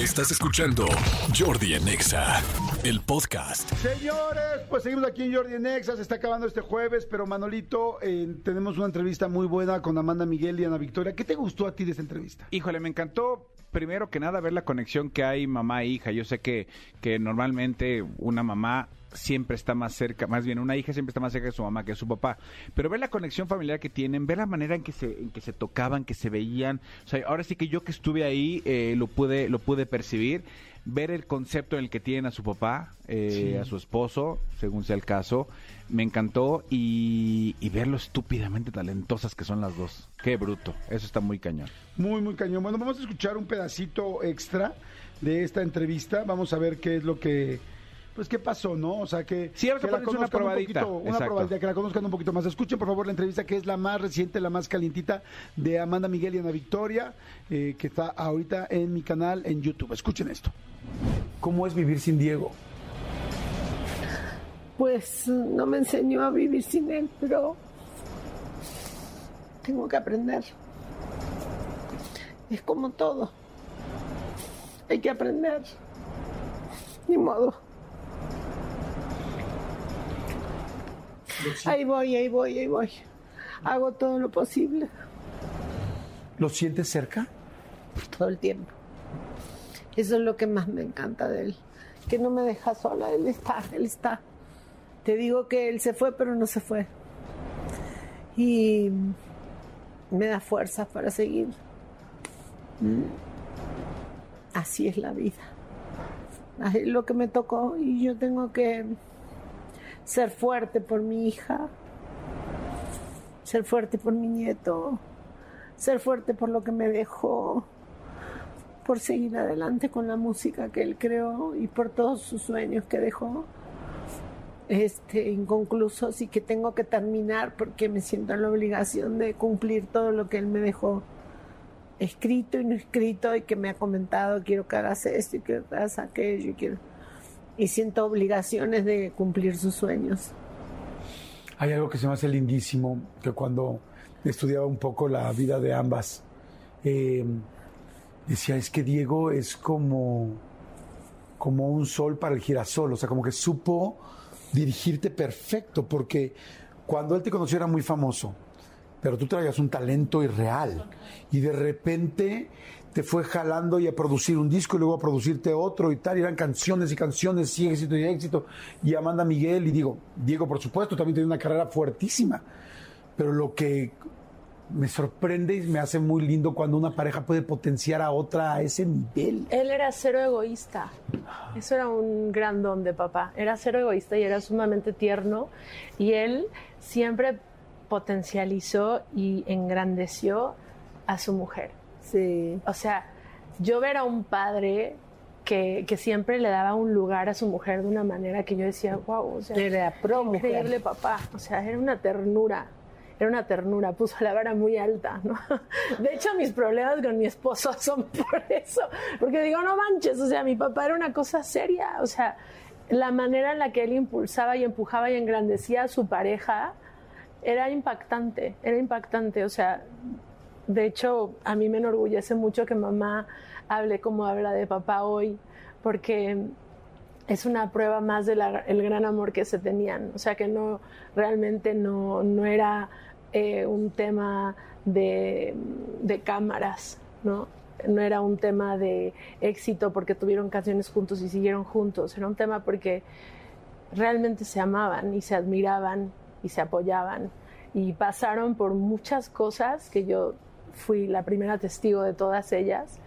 Estás escuchando Jordi Anexa, el podcast. Señores, pues seguimos aquí en Jordi en Exa, se está acabando este jueves, pero Manolito, eh, tenemos una entrevista muy buena con Amanda Miguel y Ana Victoria. ¿Qué te gustó a ti de esta entrevista? Híjole, me encantó primero que nada ver la conexión que hay mamá e hija. Yo sé que, que normalmente una mamá siempre está más cerca, más bien una hija siempre está más cerca de su mamá que de su papá, pero ver la conexión familiar que tienen, ver la manera en que se, en que se tocaban, que se veían, o sea, ahora sí que yo que estuve ahí eh, lo pude, lo pude percibir, ver el concepto en el que tienen a su papá, eh, a su esposo, según sea el caso, me encantó y, y ver lo estúpidamente talentosas que son las dos. Qué bruto, eso está muy cañón. Muy, muy cañón. Bueno, vamos a escuchar un pedacito extra de esta entrevista. Vamos a ver qué es lo que. Pues qué pasó, ¿no? O sea, que, a que la una conozcan un probadita. poquito, una probadita, que la conozcan un poquito más. Escuchen, por favor, la entrevista que es la más reciente, la más calientita de Amanda Miguel y Ana Victoria, eh, que está ahorita en mi canal en YouTube. Escuchen esto. ¿Cómo es vivir sin Diego? Pues no me enseñó a vivir sin él, pero tengo que aprender. Es como todo. Hay que aprender. Ni modo. Ahí voy, ahí voy, ahí voy. Hago todo lo posible, ¿Lo sientes cerca? todo el tiempo. Eso es lo que más me encanta de él. Que no me deja sola, él está, él está. Te digo que él se fue, pero no se fue. Y me da fuerza para seguir. Así es la vida. Así Es lo que me tocó y yo tengo que ser fuerte por mi hija, ser fuerte por mi nieto, ser fuerte por lo que me dejó, por seguir adelante con la música que él creó y por todos sus sueños que dejó este, inconclusos y que tengo que terminar porque me siento en la obligación de cumplir todo lo que él me dejó escrito y no escrito y que me ha comentado quiero que hagas esto y quiero que hagas aquello y quiero y siento obligaciones de cumplir sus sueños. Hay algo que se me hace lindísimo, que cuando estudiaba un poco la vida de ambas, eh, decía, es que Diego es como, como un sol para el girasol, o sea, como que supo dirigirte perfecto, porque cuando él te conoció era muy famoso, pero tú traías un talento irreal, y de repente te fue jalando y a producir un disco y luego a producirte otro y tal, y eran canciones y canciones y éxito y éxito, y Amanda Miguel, y digo, Diego por supuesto, también tiene una carrera fuertísima, pero lo que me sorprende y me hace muy lindo cuando una pareja puede potenciar a otra a ese nivel. Él era cero egoísta. Eso era un gran don de papá. Era cero egoísta y era sumamente tierno. Y él siempre potencializó y engrandeció a su mujer. Sí. O sea, yo ver a un padre que, que siempre le daba un lugar a su mujer de una manera que yo decía, wow, o sea, Era pro mujer. increíble papá. O sea, era una ternura. Era una ternura, puso la vara muy alta, ¿no? De hecho, mis problemas con mi esposo son por eso. Porque digo, no manches, o sea, mi papá era una cosa seria. O sea, la manera en la que él impulsaba y empujaba y engrandecía a su pareja era impactante, era impactante. O sea, de hecho, a mí me enorgullece mucho que mamá hable como habla de papá hoy, porque es una prueba más del gran amor que se tenían. O sea, que no, realmente no, no era eh, un tema de, de cámaras, ¿no? No era un tema de éxito porque tuvieron canciones juntos y siguieron juntos. Era un tema porque realmente se amaban y se admiraban y se apoyaban. Y pasaron por muchas cosas que yo fui la primera testigo de todas ellas.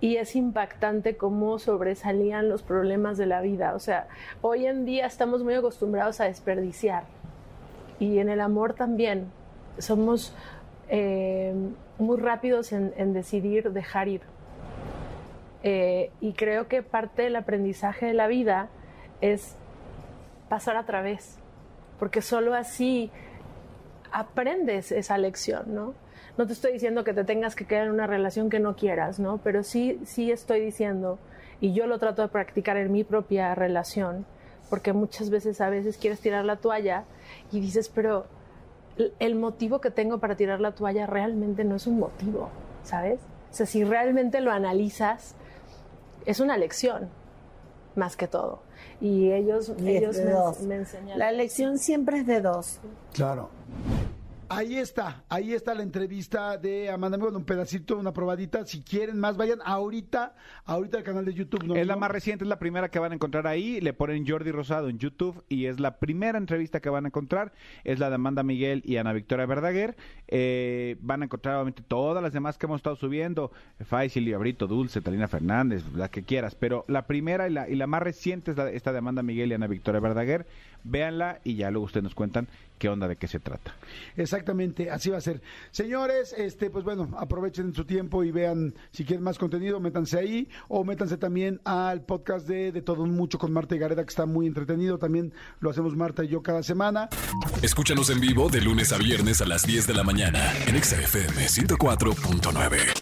Y es impactante cómo sobresalían los problemas de la vida. O sea, hoy en día estamos muy acostumbrados a desperdiciar. Y en el amor también. Somos eh, muy rápidos en, decidir dejar ir. Eh, y creo que parte del aprendizaje de la vida es pasar a través. Porque solo así aprendes esa lección, ¿no? No te estoy diciendo que te tengas que quedar en una relación que no quieras, ¿no? Pero sí, sí estoy diciendo, y yo lo trato de practicar en mi propia relación, porque muchas veces a veces quieres tirar la toalla y dices, pero el motivo que tengo para tirar la toalla realmente no es un motivo, ¿sabes? O sea, si realmente lo analizas, es una lección, más que todo. Y ellos, Y ellos me, me enseñaron. La elección siempre es de dos. Claro. Ahí está, ahí está la entrevista de Amanda Bueno, un pedacito, una probadita. Si quieren más, vayan ahorita, ahorita al canal de YouTube. ¿no? Es la más reciente, es la primera que van a encontrar ahí. Le ponen Jordi Rosado en YouTube y es la primera entrevista que van a encontrar. Es la de Amanda Miguel y Ana Victoria Verdaguer. Eh, van a encontrar obviamente todas las demás que hemos estado subiendo. Faisal, Liabrito, Dulce, Talina Fernández, la que quieras. Pero la primera y la, y la más reciente es la, esta de Amanda Miguel y Ana Victoria Verdaguer. Véanla y ya luego ustedes nos cuentan qué onda, de qué se trata. Exactamente, así va a ser. Señores, este, pues bueno, aprovechen su tiempo y vean si quieren más contenido, métanse ahí o métanse también al podcast de, de Todo un Mucho con Marta y Gareda, que está muy entretenido. También lo hacemos Marta y yo cada semana. Escúchanos en vivo de lunes a viernes a las 10 de la mañana en Exa FM 104.9.